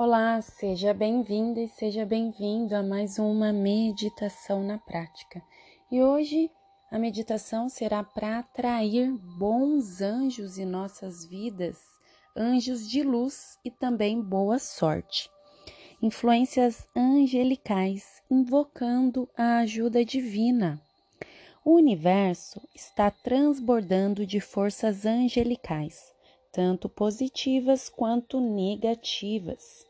Olá, seja bem-vinda e seja bem-vindo a mais uma meditação na prática. E hoje a meditação será para atrair bons anjos em nossas vidas, anjos de luz e também boa sorte. Influências angelicais invocando a ajuda divina. O universo está transbordando de forças angelicais, tanto positivas quanto negativas.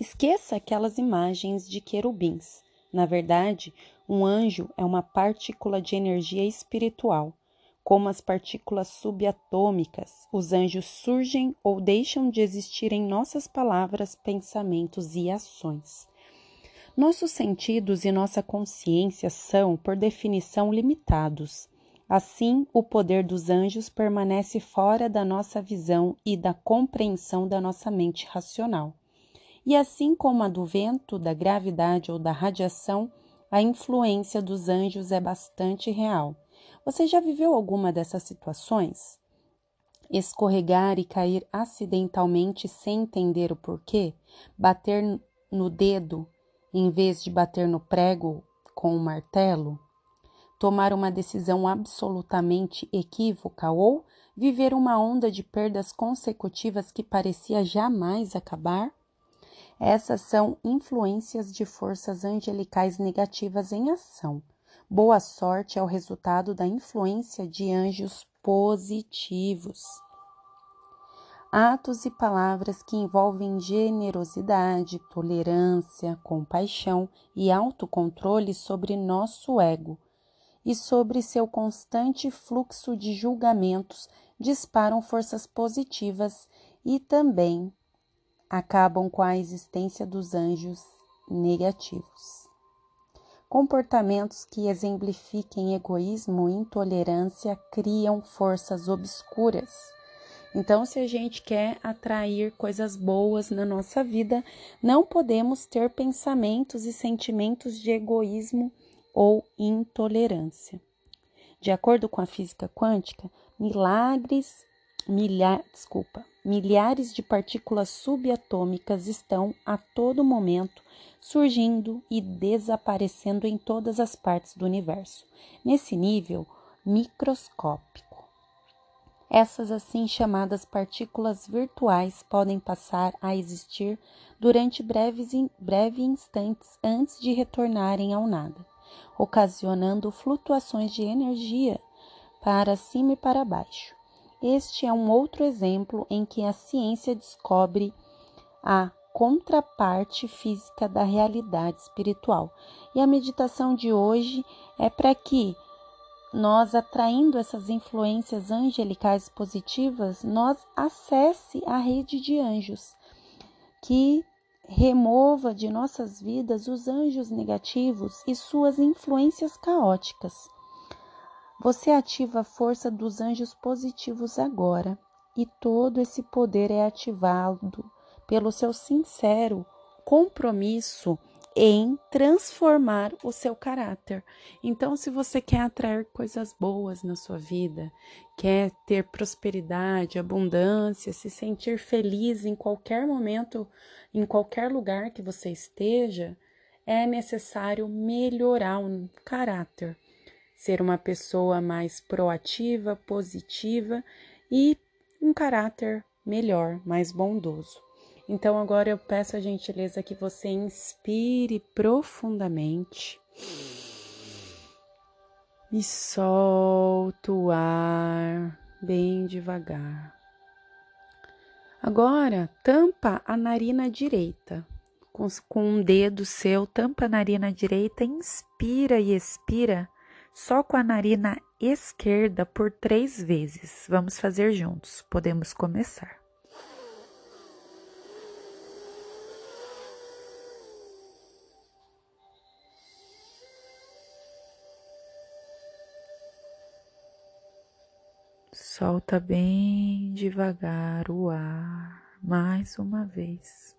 Esqueça aquelas imagens de querubins. Na verdade, um anjo é uma partícula de energia espiritual. Como as partículas subatômicas, os anjos surgem ou deixam de existir em nossas palavras, pensamentos e ações. Nossos sentidos e nossa consciência são, por definição, limitados. Assim, o poder dos anjos permanece fora da nossa visão e da compreensão da nossa mente racional. E assim como a do vento, da gravidade ou da radiação, a influência dos anjos é bastante real. Você já viveu alguma dessas situações? Escorregar e cair acidentalmente sem entender o porquê? Bater no dedo em vez de bater no prego com o um martelo? Tomar uma decisão absolutamente equívoca ou viver uma onda de perdas consecutivas que parecia jamais acabar? Essas são influências de forças angelicais negativas em ação. Boa sorte é o resultado da influência de anjos positivos. Atos e palavras que envolvem generosidade, tolerância, compaixão e autocontrole sobre nosso ego e sobre seu constante fluxo de julgamentos disparam forças positivas e também acabam com a existência dos anjos negativos. Comportamentos que exemplifiquem egoísmo e intolerância criam forças obscuras. Então, se a gente quer atrair coisas boas na nossa vida, não podemos ter pensamentos e sentimentos de egoísmo ou intolerância. De acordo com a física quântica, milagres, milha, desculpa, milhares de partículas subatômicas estão a todo momento surgindo e desaparecendo em todas as partes do universo, nesse nível microscópico. Essas assim chamadas partículas virtuais podem passar a existir durante breves, breve instantes antes de retornarem ao nada, ocasionando flutuações de energia para cima e para baixo. Este é um outro exemplo em que a ciência descobre a contraparte física da realidade espiritual. E a meditação de hoje é para que nós atraindo essas influências angelicais positivas, nós acesse a rede de anjos que remova de nossas vidas os anjos negativos e suas influências caóticas. Você ativa a força dos anjos positivos agora, e todo esse poder é ativado pelo seu sincero compromisso em transformar o seu caráter. Então, se você quer atrair coisas boas na sua vida, quer ter prosperidade, abundância, se sentir feliz em qualquer momento, em qualquer lugar que você esteja, é necessário melhorar o caráter ser uma pessoa mais proativa, positiva e um caráter melhor, mais bondoso. Então agora eu peço a gentileza que você inspire profundamente e solta o ar bem devagar. Agora tampa a narina direita. Com, com um dedo seu, tampa a narina direita, inspira e expira só com a narina esquerda por três vezes. Vamos fazer juntos. Podemos começar. Solta bem devagar o ar, mais uma vez.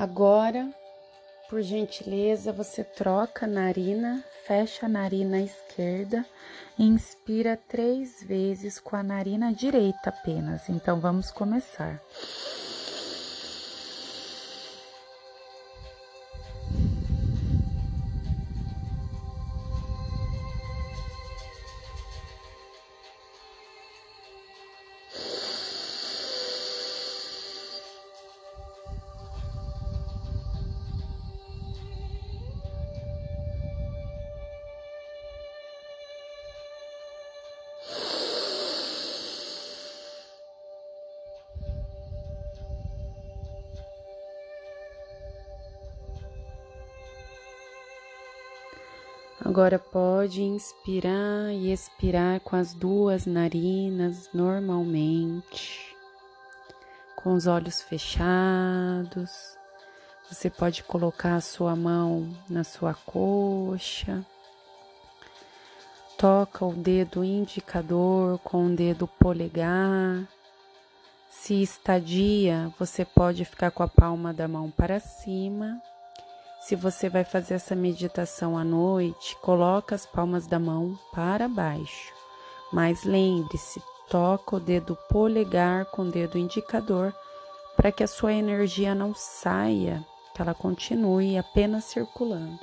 Agora, por gentileza, você troca a narina, fecha a narina esquerda e inspira três vezes com a narina direita apenas. Então, vamos começar. Agora pode inspirar e expirar com as duas narinas normalmente, com os olhos fechados. Você pode colocar a sua mão na sua coxa. Toca o dedo indicador com o dedo polegar. Se estadia, você pode ficar com a palma da mão para cima se você vai fazer essa meditação à noite, coloca as palmas da mão para baixo. Mas lembre-se, toca o dedo polegar com o dedo indicador para que a sua energia não saia, que ela continue apenas circulando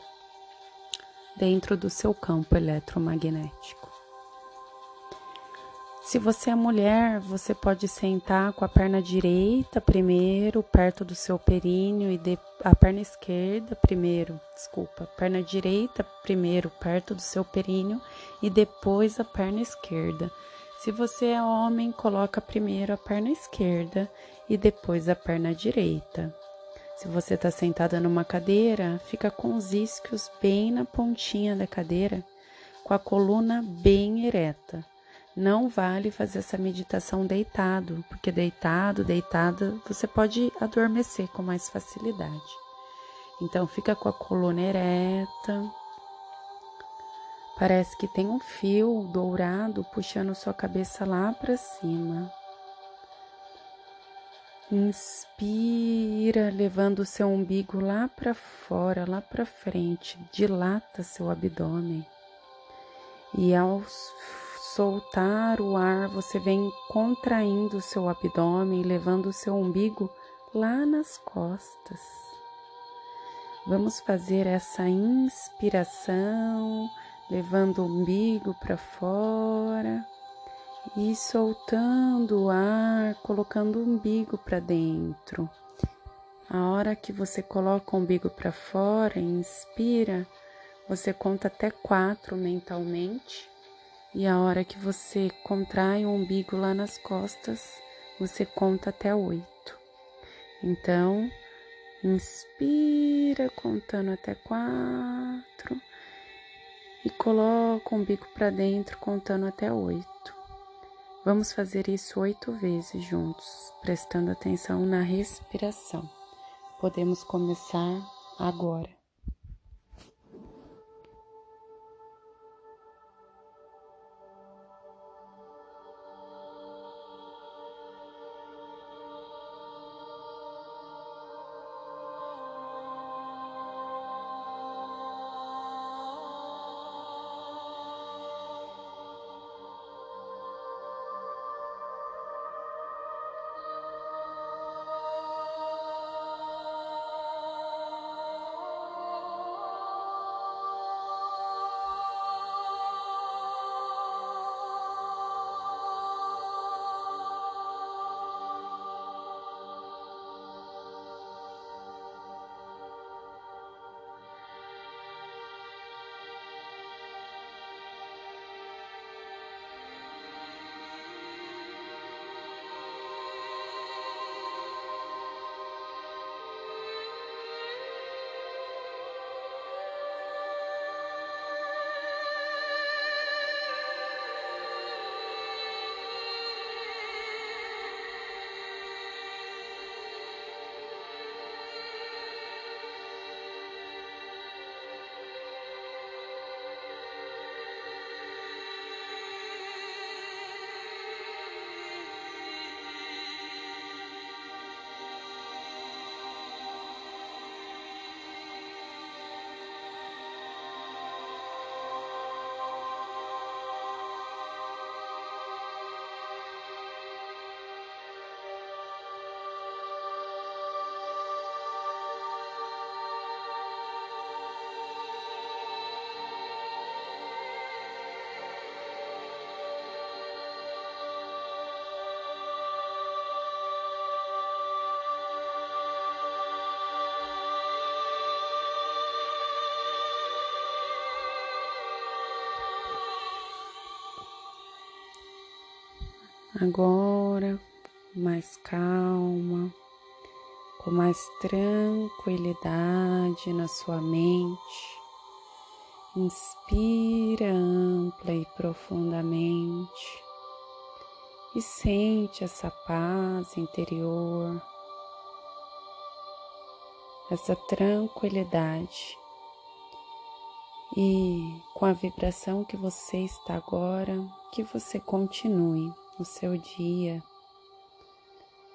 dentro do seu campo eletromagnético. Se você é mulher, você pode sentar com a perna direita primeiro, perto do seu períneo, e de, a perna esquerda primeiro, desculpa, perna direita primeiro, perto do seu períneo, e depois a perna esquerda. Se você é homem, coloca primeiro a perna esquerda e depois a perna direita. Se você está sentada numa cadeira, fica com os isquios bem na pontinha da cadeira, com a coluna bem ereta. Não vale fazer essa meditação deitado, porque deitado, deitada, você pode adormecer com mais facilidade. Então fica com a coluna ereta. Parece que tem um fio dourado puxando sua cabeça lá para cima. Inspira, levando o seu umbigo lá para fora, lá para frente, dilata seu abdômen. E aos soltar o ar, você vem contraindo o seu abdômen, levando o seu umbigo lá nas costas. Vamos fazer essa inspiração, levando o umbigo para fora e soltando o ar, colocando o umbigo para dentro. A hora que você coloca o umbigo para fora, inspira, você conta até quatro mentalmente e a hora que você contrai o umbigo lá nas costas, você conta até oito. Então, inspira contando até quatro e coloca o umbigo para dentro contando até oito. Vamos fazer isso oito vezes juntos, prestando atenção na respiração. Podemos começar agora. Agora, mais calma, com mais tranquilidade na sua mente, inspira ampla e profundamente e sente essa paz interior, essa tranquilidade. E com a vibração que você está agora, que você continue o seu dia.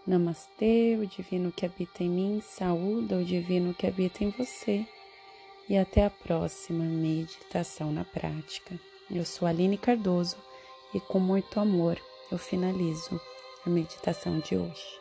Namastê, o divino que habita em mim, saúda o divino que habita em você. E até a próxima meditação na prática. Eu sou Aline Cardoso e com muito amor eu finalizo a meditação de hoje.